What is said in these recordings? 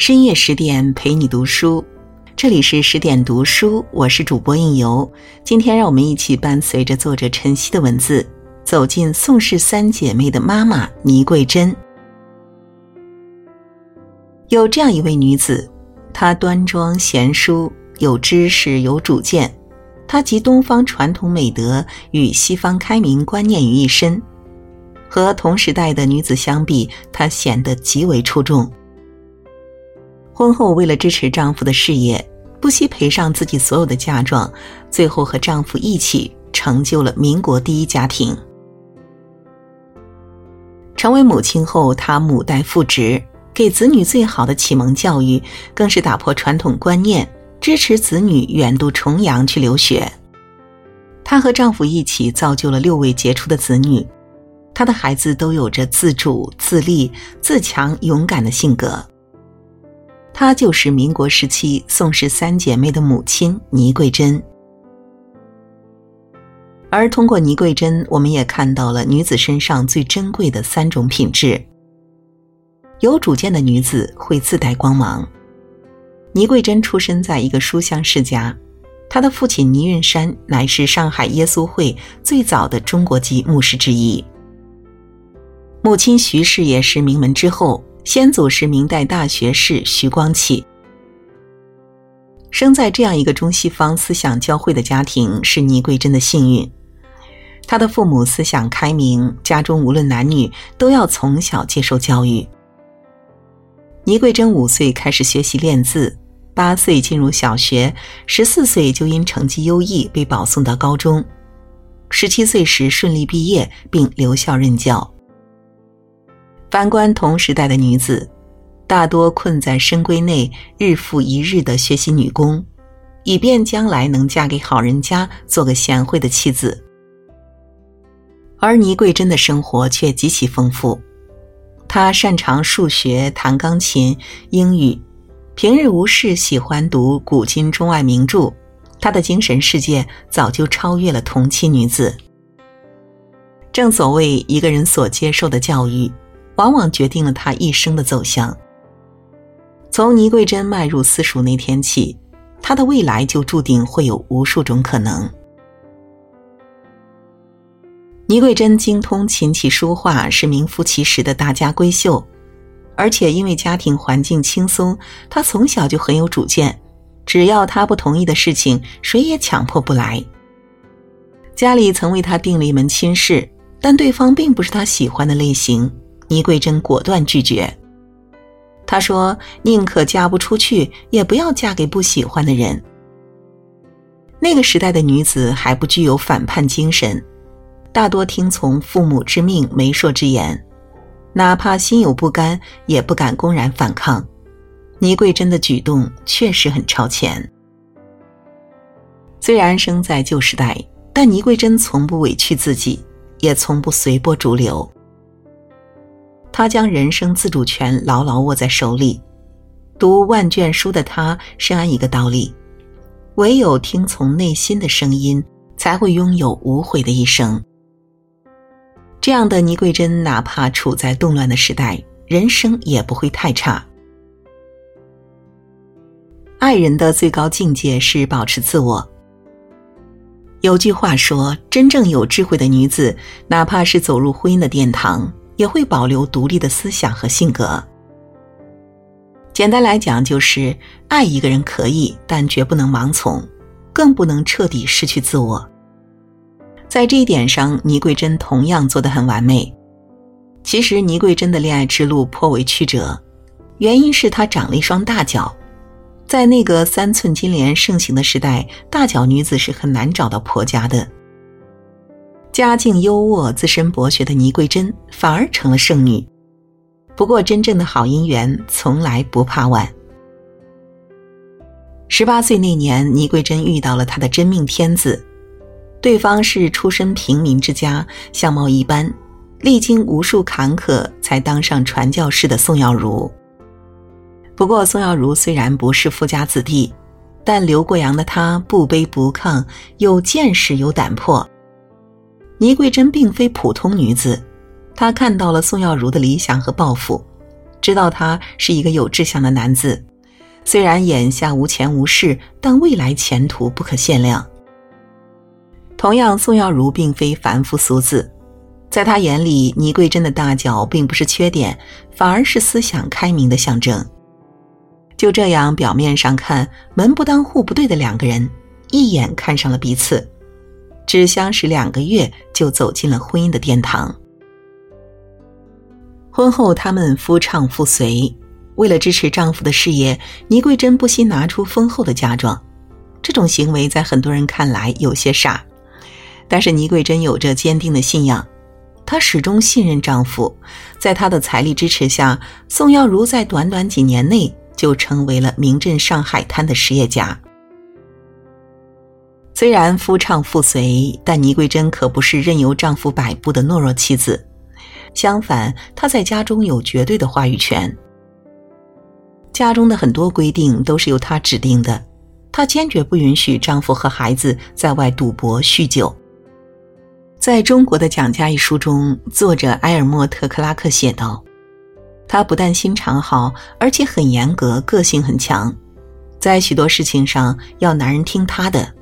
深夜十点陪你读书，这里是十点读书，我是主播应由。今天让我们一起伴随着作者晨曦的文字，走进宋氏三姐妹的妈妈倪桂珍。有这样一位女子，她端庄贤淑，有知识，有主见。她集东方传统美德与西方开明观念于一身，和同时代的女子相比，她显得极为出众。婚后，为了支持丈夫的事业，不惜赔上自己所有的嫁妆，最后和丈夫一起成就了民国第一家庭。成为母亲后，她母带父职，给子女最好的启蒙教育，更是打破传统观念，支持子女远渡重洋去留学。她和丈夫一起造就了六位杰出的子女，她的孩子都有着自主、自立、自强、勇敢的性格。她就是民国时期宋氏三姐妹的母亲倪桂珍，而通过倪桂珍，我们也看到了女子身上最珍贵的三种品质。有主见的女子会自带光芒。倪桂珍出生在一个书香世家，她的父亲倪运山乃是上海耶稣会最早的中国籍牧师之一，母亲徐氏也是名门之后。先祖是明代大学士徐光启，生在这样一个中西方思想交汇的家庭是倪桂珍的幸运。她的父母思想开明，家中无论男女都要从小接受教育。倪桂珍五岁开始学习练字，八岁进入小学，十四岁就因成绩优异被保送到高中，十七岁时顺利毕业并留校任教。反观同时代的女子，大多困在深闺内，日复一日的学习女工，以便将来能嫁给好人家，做个贤惠的妻子。而倪桂珍的生活却极其丰富，她擅长数学、弹钢琴、英语，平日无事喜欢读古今中外名著，她的精神世界早就超越了同期女子。正所谓，一个人所接受的教育。往往决定了他一生的走向。从倪桂珍迈入私塾那天起，她的未来就注定会有无数种可能。倪桂珍精通琴棋书画，是名副其实的大家闺秀，而且因为家庭环境轻松，她从小就很有主见，只要她不同意的事情，谁也强迫不来。家里曾为她定了一门亲事，但对方并不是她喜欢的类型。倪桂珍果断拒绝。她说：“宁可嫁不出去，也不要嫁给不喜欢的人。”那个时代的女子还不具有反叛精神，大多听从父母之命、媒妁之言，哪怕心有不甘，也不敢公然反抗。倪桂珍的举动确实很超前。虽然生在旧时代，但倪桂珍从不委屈自己，也从不随波逐流。他将人生自主权牢牢握在手里，读万卷书的他深谙一个道理：唯有听从内心的声音，才会拥有无悔的一生。这样的倪桂珍，哪怕处在动乱的时代，人生也不会太差。爱人的最高境界是保持自我。有句话说：“真正有智慧的女子，哪怕是走入婚姻的殿堂。”也会保留独立的思想和性格。简单来讲，就是爱一个人可以，但绝不能盲从，更不能彻底失去自我。在这一点上，倪桂珍同样做得很完美。其实，倪桂珍的恋爱之路颇为曲折，原因是她长了一双大脚。在那个三寸金莲盛行的时代，大脚女子是很难找到婆家的。家境优渥、自身博学的倪桂珍反而成了剩女。不过，真正的好姻缘从来不怕晚。十八岁那年，倪桂珍遇到了她的真命天子，对方是出身平民之家、相貌一般、历经无数坎坷才当上传教士的宋耀如。不过，宋耀如虽然不是富家子弟，但留过洋的他不卑不亢，有见识，有胆魄。倪桂珍并非普通女子，她看到了宋耀如的理想和抱负，知道他是一个有志向的男子，虽然眼下无钱无势，但未来前途不可限量。同样，宋耀如并非凡夫俗子，在他眼里，倪桂珍的大脚并不是缺点，反而是思想开明的象征。就这样，表面上看门不当户不对的两个人，一眼看上了彼此，只相识两个月就走进了婚姻的殿堂。婚后，他们夫唱妇随，为了支持丈夫的事业，倪桂珍不惜拿出丰厚的嫁妆。这种行为在很多人看来有些傻。但是倪桂珍有着坚定的信仰，她始终信任丈夫，在她的财力支持下，宋耀如在短短几年内就成为了名震上海滩的实业家。虽然夫唱妇随，但倪桂珍可不是任由丈夫摆布的懦弱妻子，相反，她在家中有绝对的话语权。家中的很多规定都是由她指定的，她坚决不允许丈夫和孩子在外赌博酗酒。在中国的蒋家一书中，作者埃尔莫特·克拉克写道：“他不但心肠好，而且很严格，个性很强，在许多事情上要男人听他的。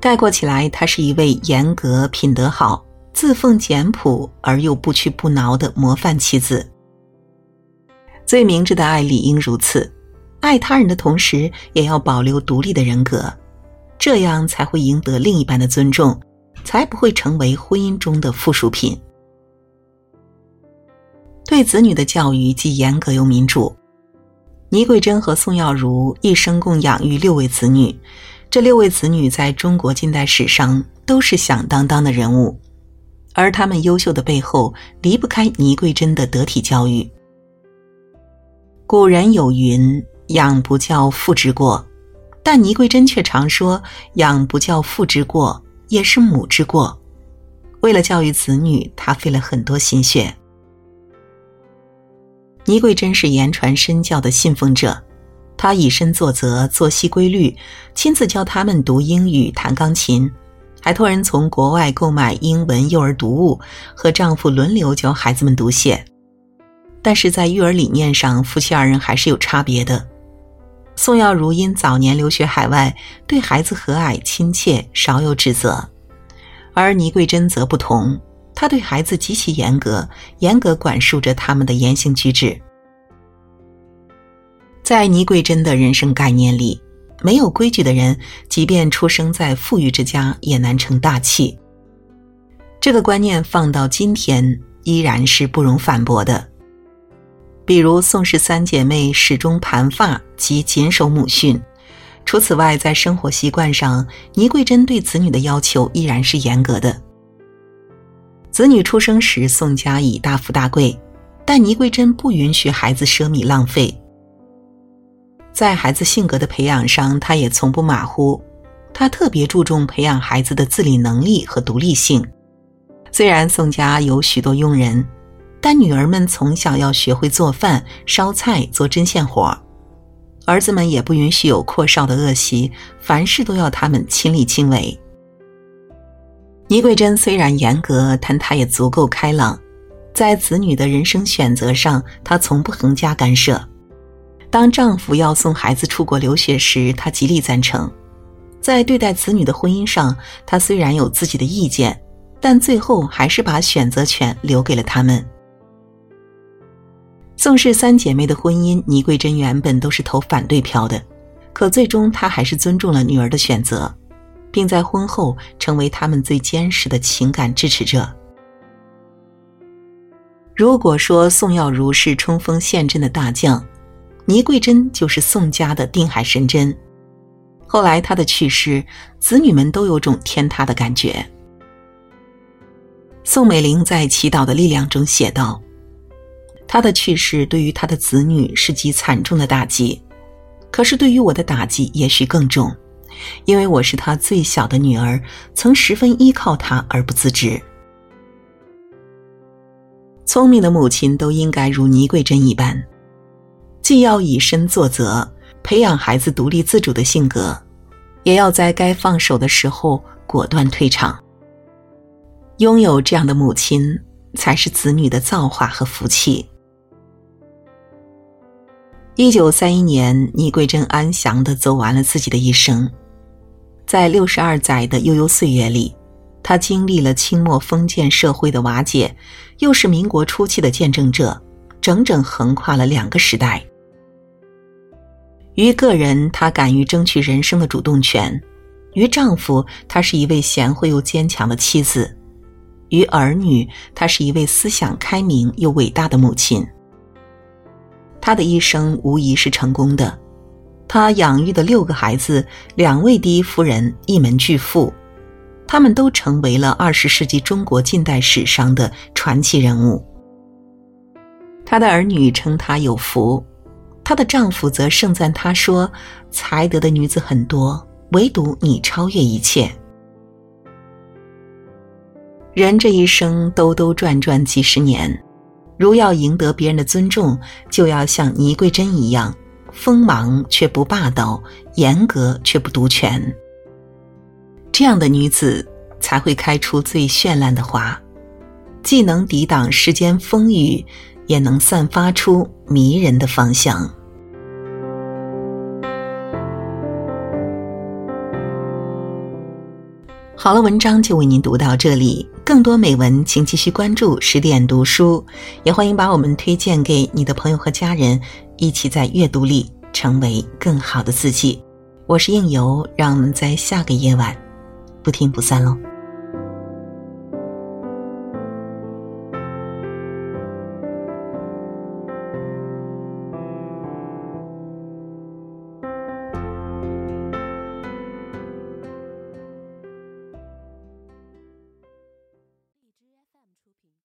概括起来，她是一位严格、品德好、自奉简朴而又不屈不挠的模范妻子。最明智的爱理应如此，爱他人的同时也要保留独立的人格，这样才会赢得另一半的尊重。”才不会成为婚姻中的附属品。对子女的教育既严格又民主。倪桂珍和宋耀如一生共养育六位子女，这六位子女在中国近代史上都是响当当的人物，而他们优秀的背后离不开倪桂珍的得体教育。古人有云：“养不教，父之过。”但倪桂珍却常说：“养不教，父之过。”也是母之过。为了教育子女，她费了很多心血。倪桂珍是言传身教的信奉者，她以身作则，作息规律，亲自教他们读英语、弹钢琴，还托人从国外购买英文幼儿读物，和丈夫轮流教孩子们读写。但是在育儿理念上，夫妻二人还是有差别的。宋耀如因早年留学海外，对孩子和蔼亲切，少有指责；而倪桂珍则不同，她对孩子极其严格，严格管束着他们的言行举止。在倪桂珍的人生概念里，没有规矩的人，即便出生在富裕之家，也难成大器。这个观念放到今天，依然是不容反驳的。比如宋氏三姐妹始终盘发及谨守母训，除此外，在生活习惯上，倪桂珍对子女的要求依然是严格的。子女出生时，宋家已大富大贵，但倪桂珍不允许孩子奢靡浪费。在孩子性格的培养上，她也从不马虎，她特别注重培养孩子的自理能力和独立性。虽然宋家有许多佣人。但女儿们从小要学会做饭、烧菜、做针线活儿，儿子们也不允许有阔少的恶习，凡事都要他们亲力亲为。倪桂珍虽然严格，但她也足够开朗，在子女的人生选择上，她从不横加干涉。当丈夫要送孩子出国留学时，她极力赞成；在对待子女的婚姻上，她虽然有自己的意见，但最后还是把选择权留给了他们。宋氏三姐妹的婚姻，倪桂珍原本都是投反对票的，可最终她还是尊重了女儿的选择，并在婚后成为他们最坚实的情感支持者。如果说宋耀如是冲锋陷阵的大将，倪桂珍就是宋家的定海神针。后来她的去世，子女们都有种天塌的感觉。宋美龄在《祈祷的力量》中写道。她的去世对于她的子女是极惨重的打击，可是对于我的打击也许更重，因为我是她最小的女儿，曾十分依靠她而不自知。聪明的母亲都应该如倪桂珍一般，既要以身作则，培养孩子独立自主的性格，也要在该放手的时候果断退场。拥有这样的母亲，才是子女的造化和福气。一九三一年，倪桂珍安详的走完了自己的一生。在六十二载的悠悠岁月里，她经历了清末封建社会的瓦解，又是民国初期的见证者，整整横跨了两个时代。于个人，她敢于争取人生的主动权；于丈夫，她是一位贤惠又坚强的妻子；于儿女，她是一位思想开明又伟大的母亲。她的一生无疑是成功的。她养育的六个孩子，两位第一夫人，一门巨富，他们都成为了二十世纪中国近代史上的传奇人物。他的儿女称他有福，她的丈夫则盛赞她说：“才德的女子很多，唯独你超越一切。”人这一生兜兜转转几十年，如要赢得别人的尊重，就要像倪桂珍一样。锋芒却不霸道，严格却不独权。这样的女子才会开出最绚烂的花，既能抵挡世间风雨，也能散发出迷人的芳香。好了，文章就为您读到这里。更多美文，请继续关注十点读书，也欢迎把我们推荐给你的朋友和家人。一起在阅读里成为更好的自己。我是应由，让我们在下个夜晚不听不散喽。